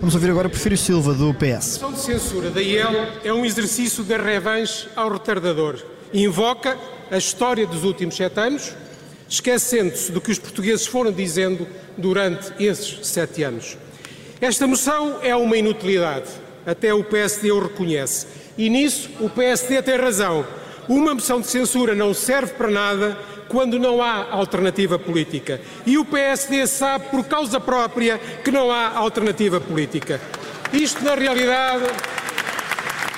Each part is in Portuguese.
Vamos ouvir agora Porfírio Silva, do PS. A moção de censura da IEL é um exercício de revanche ao retardador. Invoca a história dos últimos sete anos, esquecendo-se do que os portugueses foram dizendo durante esses sete anos. Esta moção é uma inutilidade, até o PSD o reconhece. E nisso o PSD tem razão. Uma moção de censura não serve para nada quando não há alternativa política. E o PSD sabe, por causa própria, que não há alternativa política. Isto, na realidade,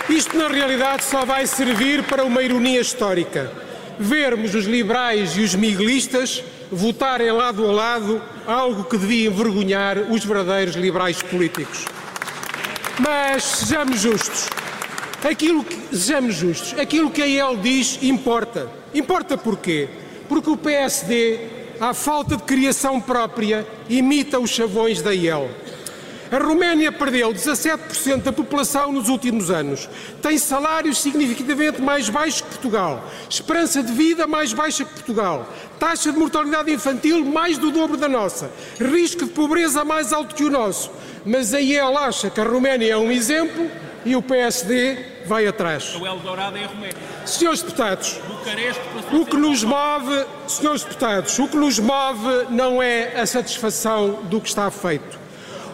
isto, na realidade, só vai servir para uma ironia histórica. Vermos os liberais e os miguelistas votarem lado a lado algo que devia envergonhar os verdadeiros liberais políticos. Mas sejamos justos. Aquilo que, sejamos justos. Aquilo que a EL diz importa. Importa porquê? Porque o PSD, à falta de criação própria, imita os chavões da IEL. A Roménia perdeu 17% da população nos últimos anos. Tem salários significativamente mais baixos que Portugal. Esperança de vida mais baixa que Portugal. Taxa de mortalidade infantil mais do dobro da nossa. Risco de pobreza mais alto que o nosso. Mas a IEL acha que a Roménia é um exemplo e o PSD vai atrás. O Eldorado é Roménia. Senhores deputados, o que nos move, senhores deputados, o que nos move não é a satisfação do que está feito.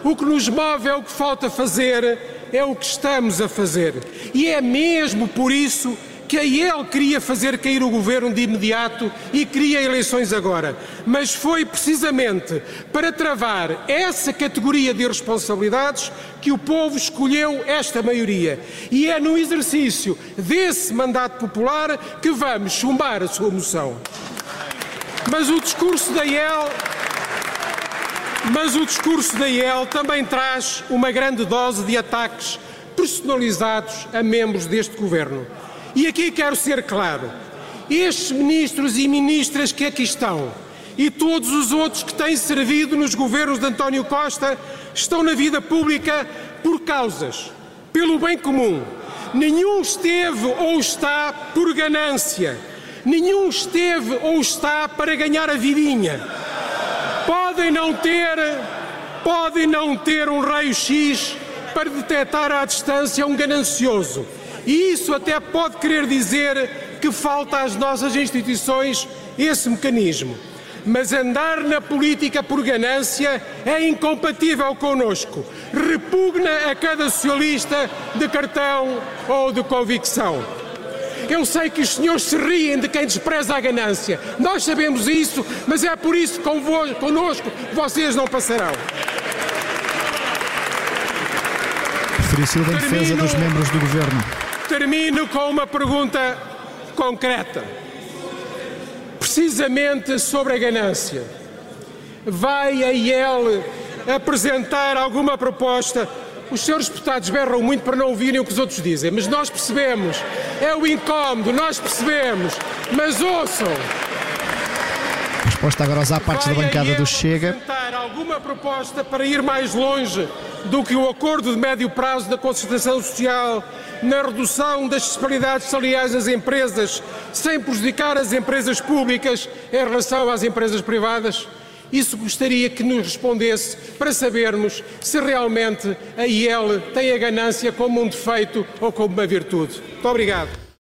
O que nos move é o que falta fazer, é o que estamos a fazer. E é mesmo por isso que ele queria fazer cair o governo de imediato e queria eleições agora. Mas foi precisamente para travar essa categoria de irresponsabilidades que o povo escolheu esta maioria. E é no exercício desse mandato popular que vamos chumbar a sua moção. Mas o discurso da IEL. Mas o discurso da IEL também traz uma grande dose de ataques personalizados a membros deste governo. E aqui quero ser claro: estes ministros e ministras que aqui estão e todos os outros que têm servido nos governos de António Costa estão na vida pública por causas, pelo bem comum. Nenhum esteve ou está por ganância. Nenhum esteve ou está para ganhar a vidinha. Podem não ter, podem não ter um raio-x para detectar à distância um ganancioso e isso até pode querer dizer que falta às nossas instituições esse mecanismo. Mas andar na política por ganância é incompatível connosco. Repugna a cada socialista de cartão ou de convicção. Eu sei que os senhores se riem de quem despreza a ganância. Nós sabemos isso, mas é por isso que connosco vocês não passarão. Preferiu Silva em defesa dos membros do governo. Termino com uma pergunta concreta, precisamente sobre a ganância. Vai a IEL apresentar alguma proposta? Os senhores deputados berram muito para não ouvirem o que os outros dizem, mas nós percebemos. É o incómodo, nós percebemos. Mas ouçam. Resposta agora aos à parte da bancada do Chega. apresentar alguma proposta para ir mais longe do que o acordo de médio prazo da concertação social na redução das disparidades salariais nas empresas, sem prejudicar as empresas públicas em relação às empresas privadas? Isso gostaria que nos respondesse para sabermos se realmente a IEL tem a ganância como um defeito ou como uma virtude. Muito obrigado.